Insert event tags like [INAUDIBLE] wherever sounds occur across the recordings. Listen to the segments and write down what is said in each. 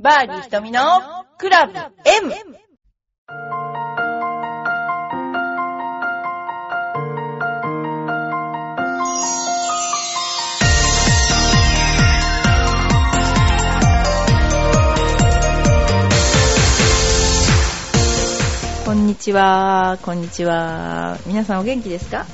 バーディー瞳のクラブ M! こんにちは、こんにちは。皆さんお元気ですか、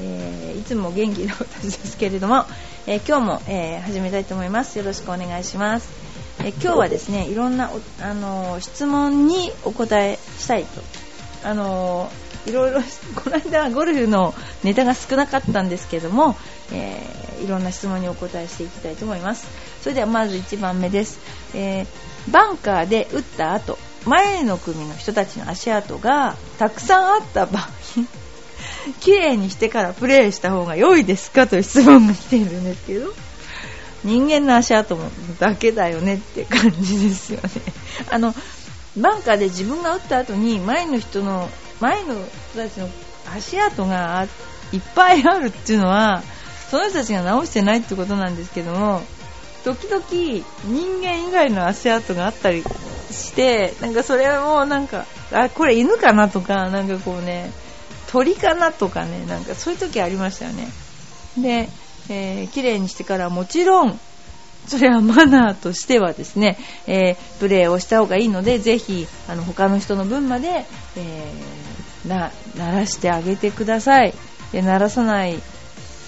えーいつも元気な私ですけれども、えー今日も、えー始めたいと思います。よろしくお願いします。え今日はですね、いろんな、あの質問にお答えしたいと。あのーいろいろ、[LAUGHS] この間ゴルフのネタが少なかったんですけども、えーいろんな質問にお答えしていきたいと思います。それではまず1番目です。えーバンカーで打った後、前の組の人たちの足跡がたくさんあった場合、[LAUGHS] 綺麗にしてからプレーした方が良いですかという質問が来ているんですけど、人間の足跡もだけだよねって感じですよね。[LAUGHS] あの、バンカーで自分が打った後に前の人の、前の人たちの足跡がいっぱいあるっていうのは、その人たちが直してないってことなんですけども、時々人間以外の足跡があったりして、なんかそれもなんか、あ、これ犬かなとか、なんかこうね、鳥かなとかね、なんかそういう時ありましたよね。で、えー綺麗にしてからもちろん、それはマナーとしてはですね、えープレーをした方がいいので、ぜひ、あの、他の人の分まで、えーな、鳴らしてあげてください。で、鳴らさない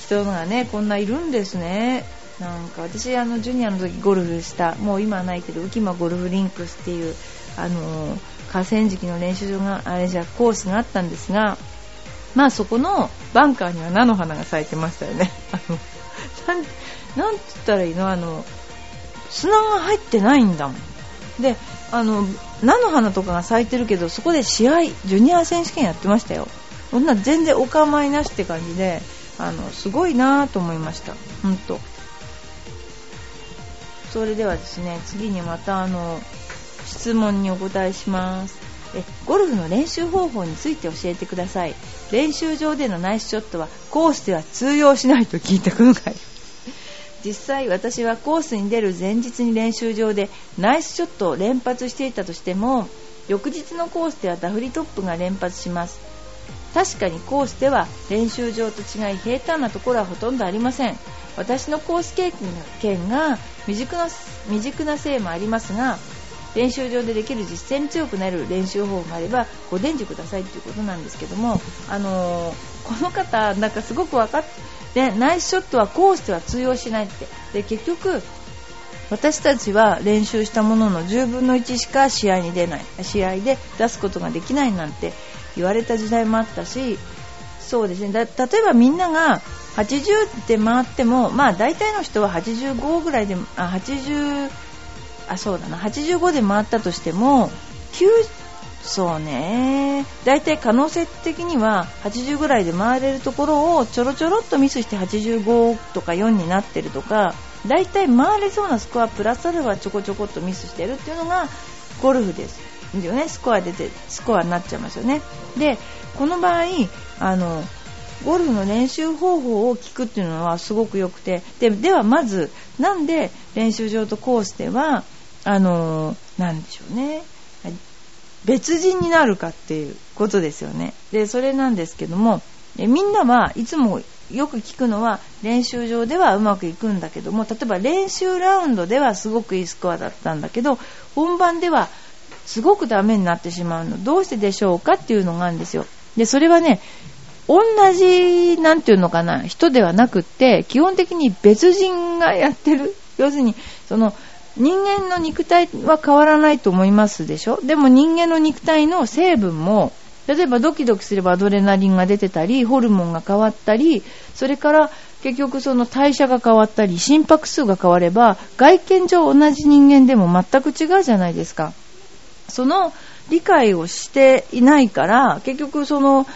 人がね、こんないるんですね。なんか私、あの、ジュニアの時ゴルフした、もう今はないけど、浮間ゴルフリンクスっていう、あのー河川敷の練習場が、あれじゃ、コースがあったんですが、まあそこのバンカーには菜の花が咲いてましたよね。[LAUGHS] なん、なんつったらいいの？あの、砂が入ってないんだもん。で、あの、菜の花とかが咲いてるけど、そこで試合、ジュニア選手権やってましたよ。そんな全然お構いなしって感じで、あの、すごいなぁと思いました。ほんと。それではですね、次にまたあの、質問にお答えします。えゴルフの練習方法について教えてください。練習場でのナイスショットはコースでは通用しないと聞いたことがあります。[LAUGHS] 実際私はコースに出る前日に練習場でナイスショットを連発していたとしても翌日のコースではダフリトップが連発します確かにコースでは練習場と違い平坦なところはほとんどありません私のコース経験が未熟な未熟なせいもありますが練習場でできる実践に強くなる練習方法があればご伝授くださいということなんですけども、あのこの方、なんかすごく分かってナイスショットはコースでは通用しないって。で結局私たちは練習したものの10分の1しか試合に出ない。試合で出すことができないなんて言われた時代もあったしそうですね。例えばみんなが80で回ってもまあ大体の人は85ぐらいであ80あそうだな。85で回ったとしても9そうね。大体可能性的には80ぐらいで回れるところをちょろちょろっとミスして85とか4になってるとか大体回れそうなスコアプラスアルファちょこちょこっとミスしてるっていうのがゴルフですよね。スコア出てスコアになっちゃいますよね。でこの場合あのゴルフの練習方法を聞くっていうのはすごく良くて。でではまずなんで練習場とコースではあのなんでしょうね。別人になるかっていうことですよね。でそれなんですけどもえみんなはいつもよく聞くのは練習場ではうまくいくんだけども例えば練習ラウンドではすごくいいスコアだったんだけど本番ではすごくダメになってしまうの。どうしてでしょうかっていうのがあるんですよ。でそれはね同じなんていうのかな人ではなくって基本的に別人がやってる。要するにその人間の肉体は変わらないと思いますでしょ？でも人間の肉体の成分も例えばドキドキすればアドレナリンが出てたりホルモンが変わったりそれから結局その代謝が変わったり心拍数が変われば外見上同じ人間でも全く違うじゃないですか。その理解をしていないから結局その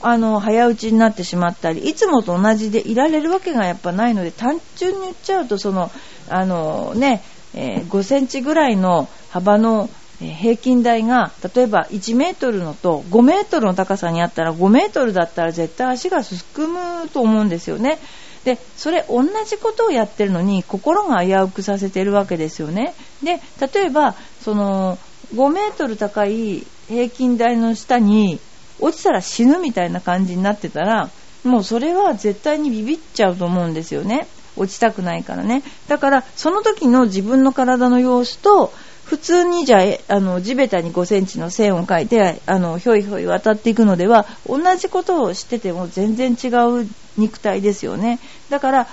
あの早打ちになってしまったりいつもと同じでいられるわけがやっぱないので単純に言っちゃうとそのあのね、えー5センチぐらいの幅の平均台が例えば1メートルのと5メートルの高さにあったら5メートルだったら絶対足がすくむと思うんですよね。でそれ同じことをやってるのに心が危うくさせてるわけですよねで例えばその5メートル高い平均台の下に落ちたら死ぬみたいな感じになってたらもうそれは絶対にビビっちゃうと思うんですよね落ちたくないからねだからその時の自分の体の様子と普通にじゃあ、あの、地べたに5センチの線を描いて、あの、ひょいひょい渡っていくのでは、同じことをしてても全然違う肉体ですよね。だから、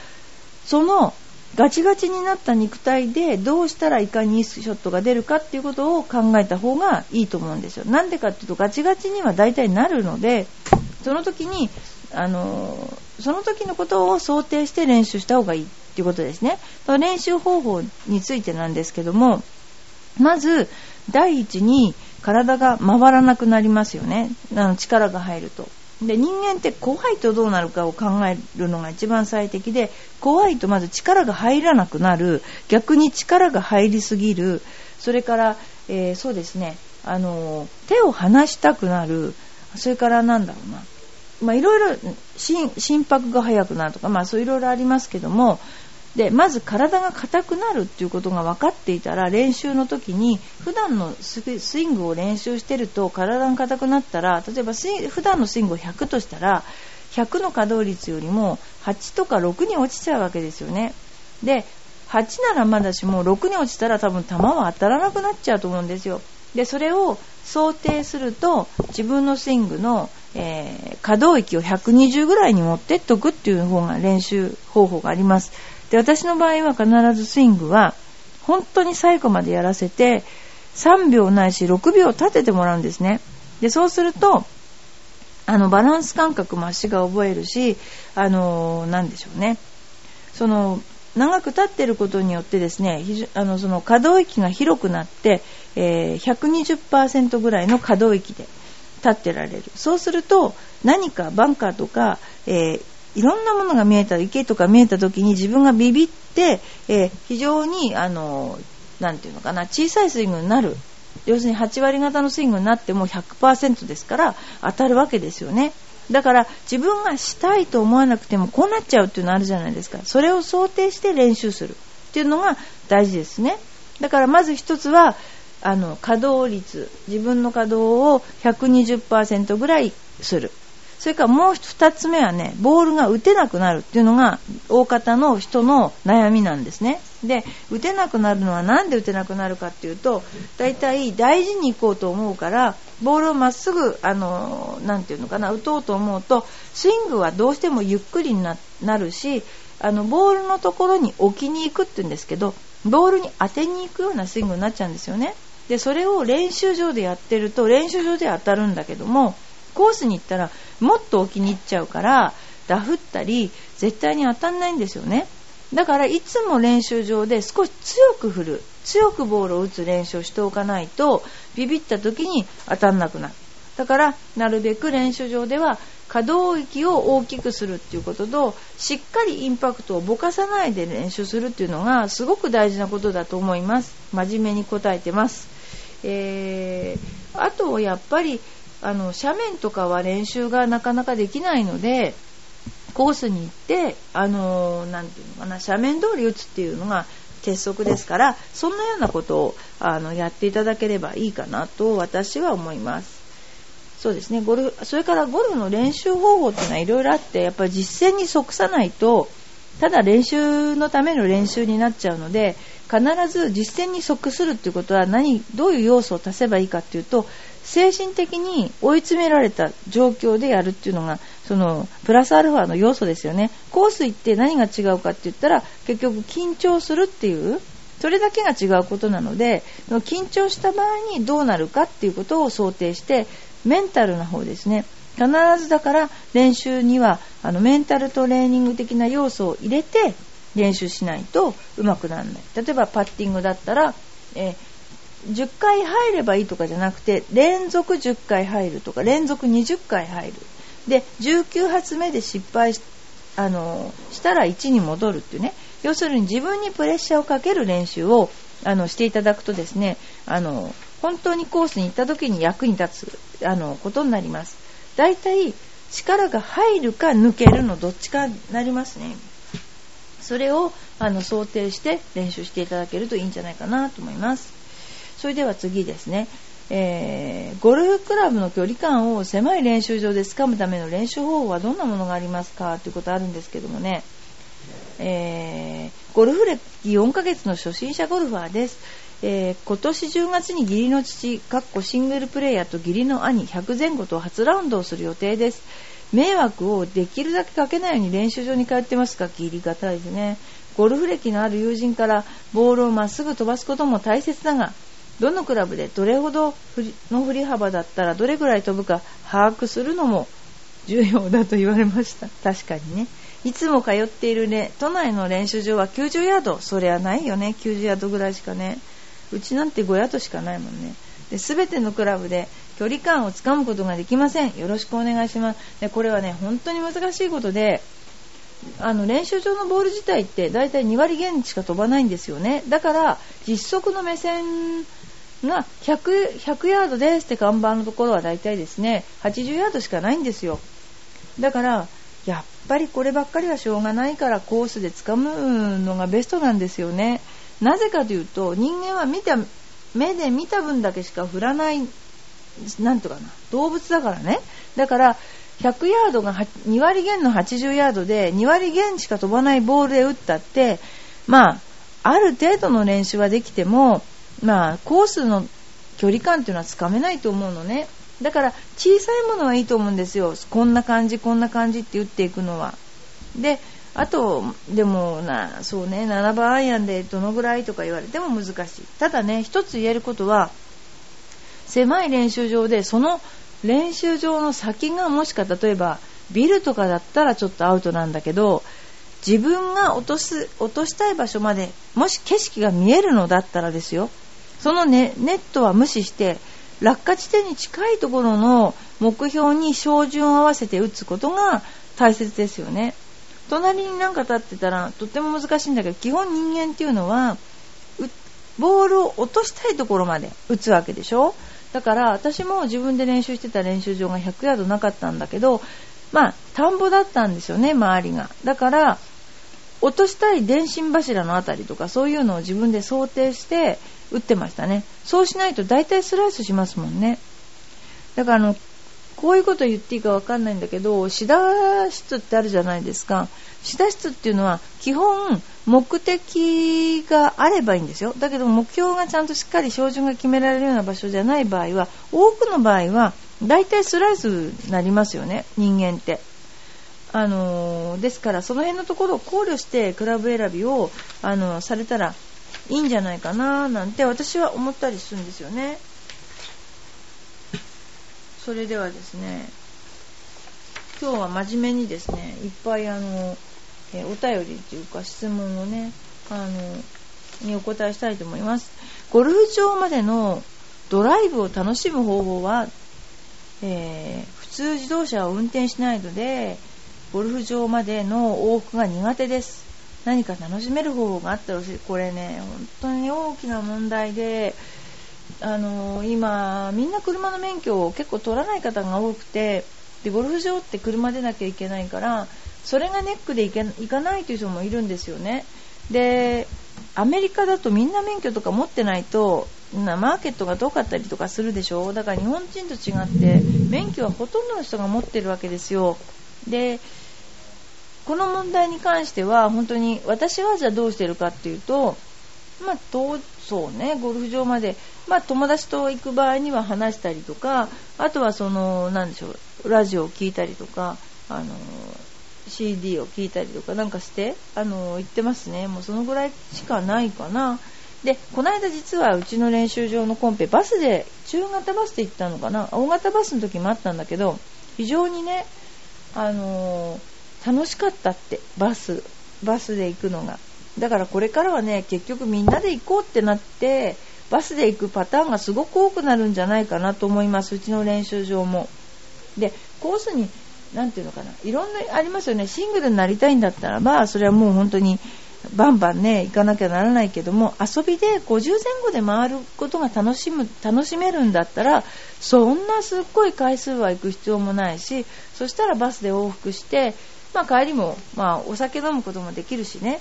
その、ガチガチになった肉体でどうしたらいかにいいショットが出るかっていうことを考えた方がいいと思うんですよ。なんでかっていうとガチガチには大体なるので、その時に、あの、その時のことを想定して練習した方がいいっていうことですね。練習方法についてなんですけども、まず、第一に体が回らなくなりますよね。あの力が入ると。で、人間って怖いとどうなるかを考えるのが一番最適で、怖いとまず力が入らなくなる、逆に力が入りすぎる、それから、えー、そうですね、あの、手を離したくなる、それからなんだろうな、まあいろいろ心拍が速くなるとか、まあそういろいろありますけども、でまず体が硬くなるっていうことが分かっていたら練習の時に普段のスイングを練習してると体が硬くなったら例えば普段のスイングを100としたら100の稼働率よりも8とか6に落ちちゃうわけですよね。で8ならまだしも6に落ちたら多分球は当たらなくなっちゃうと思うんですよ。でそれを想定すると自分のスイングの、えー、可動域を120ぐらいに持ってっとくっていう方が練習方法がありますで、私の場合は必ずスイングは、本当に最後までやらせて、3秒ないし6秒立ててもらうんですね。で、そうすると、あの、バランス感覚も足が覚えるし、あの、なんでしょうね。その、長く立ってることによってですね、あの、その可動域が広くなって、えー、120%ぐらいの可動域で立ってられる。そうすると、何かバンカーとか、えー、いろんなものが見えた、池とか見えた時に自分がビビって、えー、非常に、あの、なていうのかな、小さいスイングになる。要するに8割方のスイングになっても100%ですから当たるわけですよね。だから自分がしたいと思わなくてもこうなっちゃうっていうのあるじゃないですか。それを想定して練習するっていうのが大事ですね。だからまず一つは、あの、稼働率、自分の稼働を120%ぐらいする。それからもう二つ目はね、ボールが打てなくなるっていうのが大方の人の悩みなんですね。で、打てなくなるのはなんで打てなくなるかっていうと、大体大事に行こうと思うから、ボールをまっすぐ、あの、なていうのかな、打とうと思うと、スイングはどうしてもゆっくりになるし、あの、ボールのところに置きに行くって言うんですけど、ボールに当てに行くようなスイングになっちゃうんですよね。で、それを練習場でやってると、練習場で当たるんだけども、コースに行ったらもっと置きに行っちゃうからダフったり絶対に当たんないんですよね。だからいつも練習場で少し強く振る。強くボールを打つ練習をしておかないとビビった時に当たんなくなる。だからなるべく練習場では可動域を大きくするっていうこととしっかりインパクトをぼかさないで練習するっていうのがすごく大事なことだと思います。真面目に答えてます、えー、あとやっぱりあの斜面とかは練習がなかなかできないのでコースに行ってあのなていうのかな斜面通り打つっていうのが鉄則ですからそんなようなことをあのやっていただければいいかなと私は思います。そうですねゴルそれからゴルフの練習方法っていうのはいろいろあってやっぱり実践に即さないとただ練習のための練習になっちゃうので必ず実践に即するっていうことは何どういう要素を足せばいいかっていうと精神的に追い詰められた状況でやるっていうのがそのプラスアルファの要素ですよね。コース行って何が違うかって言ったら結局緊張するっていうそれだけが違うことなので緊張した場合にどうなるかっていうことを想定してメンタルな方ですね。必ずだから練習にはあのメンタルトレーニング的な要素を入れて練習しないとうまくならない。例えばパッティングだったら、えー10回入ればいいとかじゃなくて連続10回入るとか連続20回入る。で19発目で失敗しあのしたら1に戻るっていうね。要するに自分にプレッシャーをかける練習をあのしていただくとですねあの本当にコースに行った時に役に立つあのことになります。だいたい力が入るか抜けるのどっちかになりますね。それをあの想定して練習していただけるといいんじゃないかなと思います。それでは次ですね。えー、ゴルフクラブの距離感を狭い練習場で掴むための練習方法はどんなものがありますかということあるんですけどもね、えー、ゴルフ歴4ヶ月の初心者ゴルファーです、えー、今年10月に義理の父かっこシングルプレーヤーと義理の兄100前後と初ラウンドをする予定です。迷惑をできるだけかけないように練習場に通ってますか？義理がたいですね。ゴルフ歴のある友人からボールをまっすぐ飛ばすことも大切だがどのクラブでどれほどの振り幅だったらどれぐらい飛ぶか把握するのも重要だと言われました。確かにね。いつも通っているね都内の練習場は90ヤード。そりゃないよね。90ヤードぐらいしかね。うちなんて5ヤードしかないもんね。で全てのクラブで距離感をつかむことができません。よろしくお願いします。でこれはね本当に難しいことであの練習場のボール自体ってだいたい2割減しか飛ばないんですよね。だから実測の目線が 100, 100ヤードですって看板のところはだいたいですね80ヤードしかないんですよ。だからやっぱりこればっかりはしょうがないからコースで掴むのがベストなんですよね。なぜかというと人間は見た目で見た分だけしか振らないなんとかな。動物だからね。だから100ヤードが2割減の80ヤードで2割減しか飛ばないボールで打ったってまあある程度の練習はできてもまあコースの距離感っていうのはつかめないと思うのね。だから小さいものはいいと思うんですよ。こんな感じこんな感じって打っていくのは。であとでもなそうね7番アイアンでどのぐらいとか言われても難しい。ただね一つ言えることは狭い練習場でその練習場の先がもしか例えばビルとかだったらちょっとアウトなんだけど自分が落とす落としたい場所までもし景色が見えるのだったらですよ。そのネネットは無視して落下地点に近いところの目標に照準を合わせて打つことが大切ですよね。隣になんか立ってたらとっても難しいんだけど基本人間っていうのはボールを落としたいところまで打つわけでしょ。だから私も自分で練習してた練習場が100ヤードなかったんだけどまあ田んぼだったんですよね周りが。だから落としたい電信柱の辺りとかそういうのを自分で想定して打ってましたね。そうしないと大体スライスしますもんね。だからあのこういうこと言っていいかわかんないんだけどシダ室ってあるじゃないですか。シダ室っていうのは基本目的があればいいんですよ。だけど目標がちゃんとしっかり照準が決められるような場所じゃない場合は多くの場合は大体スライスになりますよね。人間って。あのですからその辺のところを考慮してクラブ選びをあのされたらいいんじゃないかななんて私は思ったりするんですよね。それではですね今日は真面目にですねいっぱいあの、えお便りというか質問をねあのにお答えしたいと思います。ゴルフ場までのドライブを楽しむ方法は、えー、普通自動車を運転しないのでゴルフ場までの往復が苦手です。何か楽しめる方法があったらしいこれね本当に大きな問題であの今みんな車の免許を結構取らない方が多くてでゴルフ場って車でなきゃいけないからそれがネックでいけ行かないという人もいるんですよね。でアメリカだとみんな免許とか持ってないとなマーケットが遠かったりとかするでしょ？だから日本人と違って免許はほとんどの人が持ってるわけですよ。でこの問題に関しては本当に私はじゃあどうしてるかっていうと、まあ、そうねゴルフ場まで、まあ、友達と行く場合には話したりとかあとはその何でしょうラジオを聴いたりとかあの CD を聴いたりとかなんかしてあの行ってますね。もうそのぐらいしかないかな。でこの間実はうちの練習場のコンペバスで中型バスで行ったのかな。大型バスの時もあったんだけど非常にねあのー楽しかったってバスバスで行くのが。だからこれからはね結局みんなで行こうってなってバスで行くパターンがすごく多くなるんじゃないかなと思います。うちの練習場も。でコースに何ていうのかな。いろんなありますよね。シングルになりたいんだったらばそれはもう本当にバンバンね行かなきゃならないけども遊びで50前後で回ることが楽しむ楽しめるんだったらそんなすっごい回数は行く必要もないしそしたらバスで往復してまあ、帰りも、まあ、お酒飲むこともできるしね、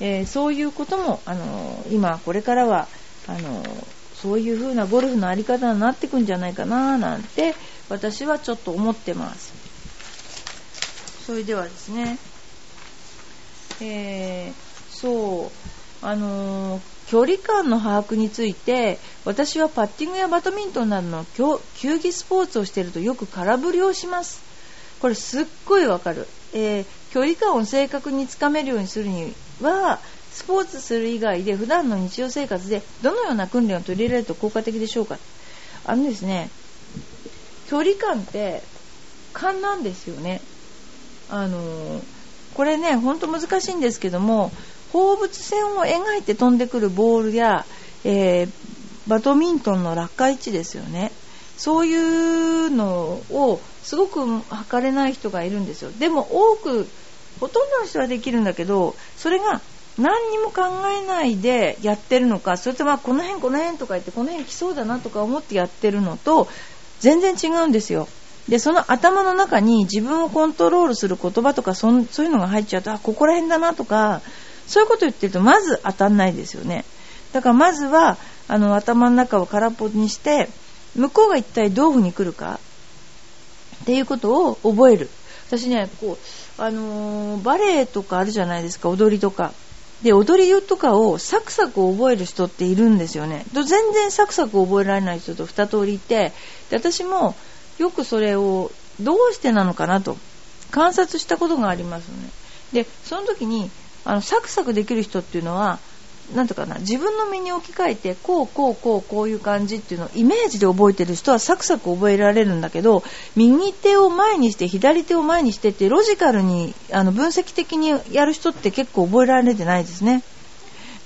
えー、そういうことも、あの今これからはあのそういう風なゴルフの在り方になってくんじゃないかななんて私はちょっと思ってます。それではですねえー、そうあの距離感の把握について私はパッティングやバドミントンなどの球技スポーツをしているとよく空振りをします。これすっごいわかる、えー、距離感を正確につかめるようにするにはスポーツする以外で普段の日常生活でどのような訓練を取り入れると効果的でしょうか。あのですね距離感って勘なんですよね。あの、これねほんと難しいんですけども放物線を描いて飛んでくるボールや、えー、バドミントンの落下位置ですよね。そういうのをすごく測れない人がいるんですよ。でも多くほとんどの人はできるんだけどそれが何にも考えないでやってるのかそれとまあこの辺この辺とか言ってこの辺来そうだなとか思ってやってるのと全然違うんですよ。でその頭の中に自分をコントロールする言葉とかそそういうのが入っちゃうとあここら辺だなとかそういうこと言ってるとまず当たんないですよね。だからまずはあの頭の中を空っぽにして向こうが一体どういうふうに来るかっていうことを覚える。私ねこう、あのー、バレエとかあるじゃないですか踊りとか。で踊りとかをサクサク覚える人っているんですよね。全然サクサク覚えられない人と2通りいてで私もよくそれをどうしてなのかなと。観察したことがありますよね。でその時にあのサクサクできる人っていうのはなんとかな自分の身に置き換えてこうこうこうこういう感じっていうのをイメージで覚えてる人はサクサク覚えられるんだけど右手を前にして左手を前にしてってロジカルにあの分析的にやる人って結構覚えられてないですね。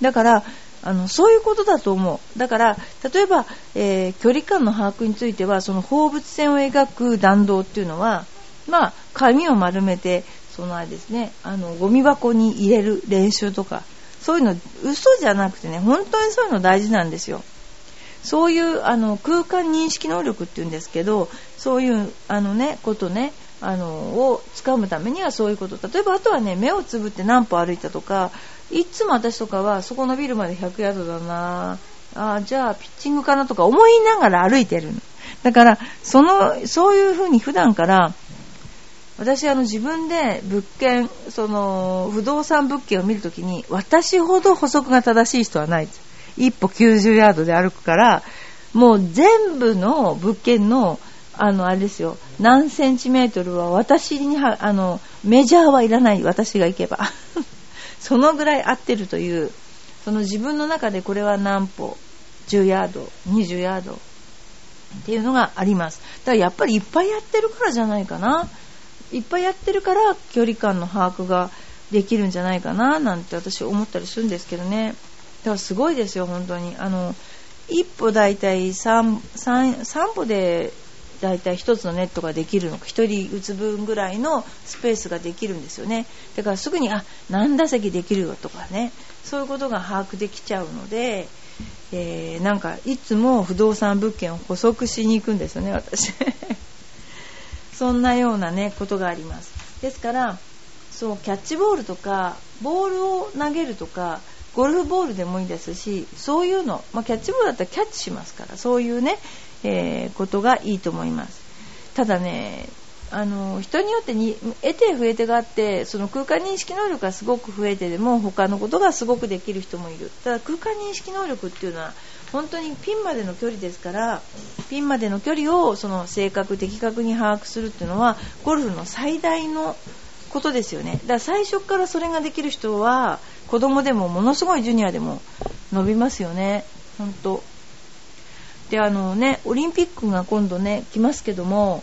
だからあのそういうことだと思う。だから例えば、えー、距離感の把握についてはその放物線を描く弾道っていうのはまあ紙を丸めてそのあれですねあのゴミ箱に入れる練習とかそういうの嘘じゃなくてね本当にそういうの大事なんですよ。そういうあの空間認識能力っていうんですけどそういうあのねことねあのを掴むためにはそういうこと。例えばあとはね目をつぶって何歩歩いたとかいつも私とかはそこのビルまで100ヤードだな。あじゃあピッチングかなとか思いながら歩いてるだからそのそういうふうに普段から私あの自分で物件その不動産物件を見るときに私ほど補足が正しい人はない。一歩90ヤードで歩くからもう全部の物件のあのあれですよ。何センチメートルは私にはあのメジャーはいらない私が行けば。[LAUGHS] そのぐらい合ってるというその自分の中でこれは何歩10ヤード20ヤードっていうのがあります。だからやっぱりいっぱいやってるからじゃないかな。いっぱいやってるから距離感の把握ができるんじゃないかななんて私思ったりするんですけどね。だからすごいですよ本当に。あの一歩大体 3, 3, 3歩で大体1つのネットができるのか1人打つ分ぐらいのスペースができるんですよね。だからすぐにあ何打席できるよとかねそういうことが把握できちゃうので、えー、なんかいつも不動産物件を補足しに行くんですよね私。[LAUGHS] そんなようなねことがあります。ですからそうキャッチボールとかボールを投げるとかゴルフボールでもいいですしそういうの、まあ、キャッチボールだったらキャッチしますからそういうね、えー、ことがいいと思います。ただねあの人によってに得手増え手があってその空間認識能力がすごく増えてでも他のことがすごくできる人もいる。ただ空間認識能力っていうのは本当にピンまでの距離ですからピンまでの距離をその正確的確に把握するっていうのはゴルフの最大のことですよね。だから最初からそれができる人は子供でもものすごいジュニアでも伸びますよね。本当であのねオリンピックが今度ね来ますけども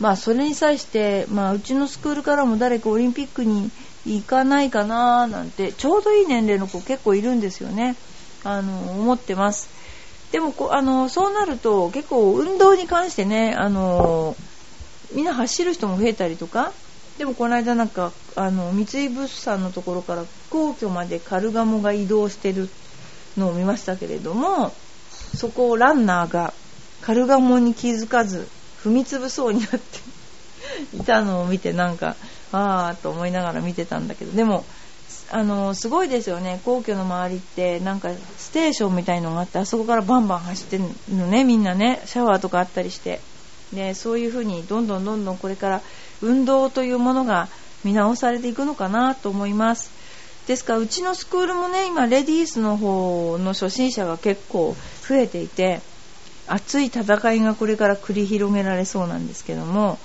まあそれに際して、まあ、うちのスクールからも誰かオリンピックに行かないかななんてちょうどいい年齢の子結構いるんですよね。あの思ってます。でもこあのそうなると結構運動に関してねあのみんな走る人も増えたりとかでもこの間なんかあの三井物産のところから皇居までカルガモが移動してるのを見ましたけれどもそこをランナーがカルガモに気づかず踏み潰そうになっていたのを見てなんか [LAUGHS] ああと思いながら見てたんだけど。でもあのすごいですよね。皇居の周りってなんかステーションみたいのがあってあそこからバンバン走ってるのねみんなね。シャワーとかあったりして。でそういう風にどんどんどんどんこれから運動というものが見直されていくのかなと思います。ですからうちのスクールもね今レディースの方の初心者が結構増えていて熱い戦いがこれから繰り広げられそうなんですけども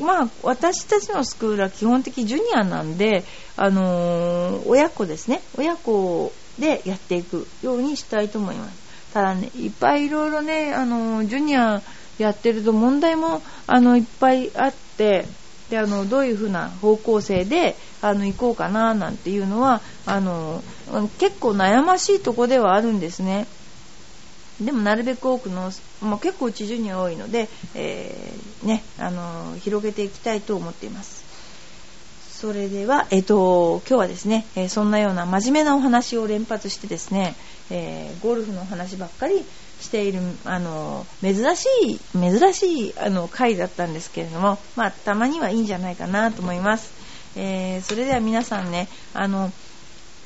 まあ私たちのスクールは基本的ジュニアなんであのー、親子ですね親子でやっていくようにしたいと思いますただねいっぱいいろいろねあのー、ジュニアやってると問題もあのいっぱいあってであのどういうふうな方向性であの行こうかななんていうのはあの結構悩ましいとこではあるんですね。でもなるべく多くの、まあ、結構地ジュニア多いので、えー、ね、あの広げていきたいと思っています。それでは、えっ、ー、と、今日はですね、えー、そんなような真面目なお話を連発してですね、えゴルフの話ばっかりしているあの珍しい珍しいあの回だったんですけれども、まあ、たまにはいいんじゃないかなと思います、えー、それでは皆さんねあの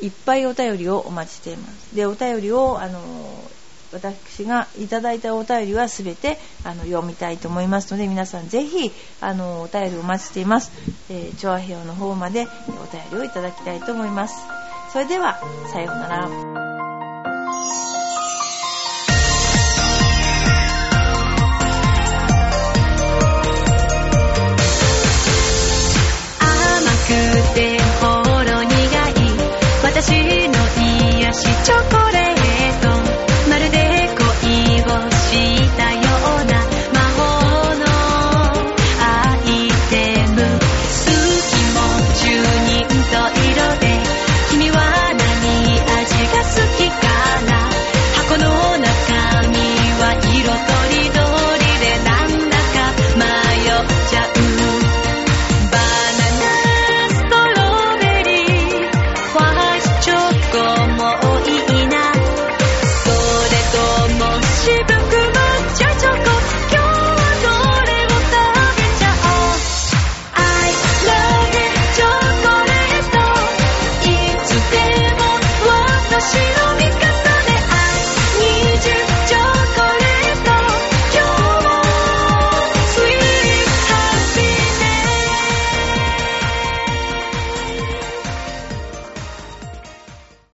いっぱいお便りをお待ちしていますでお便りをあの私がいただいたお便りはすべてあの読みたいと思いますので皆さんぜひあのお便りお待ちしています、えー、調和表の方までお便りをいただきたいと思います。それではさようなら。甘くてほろ苦い私の癒しチョコレート。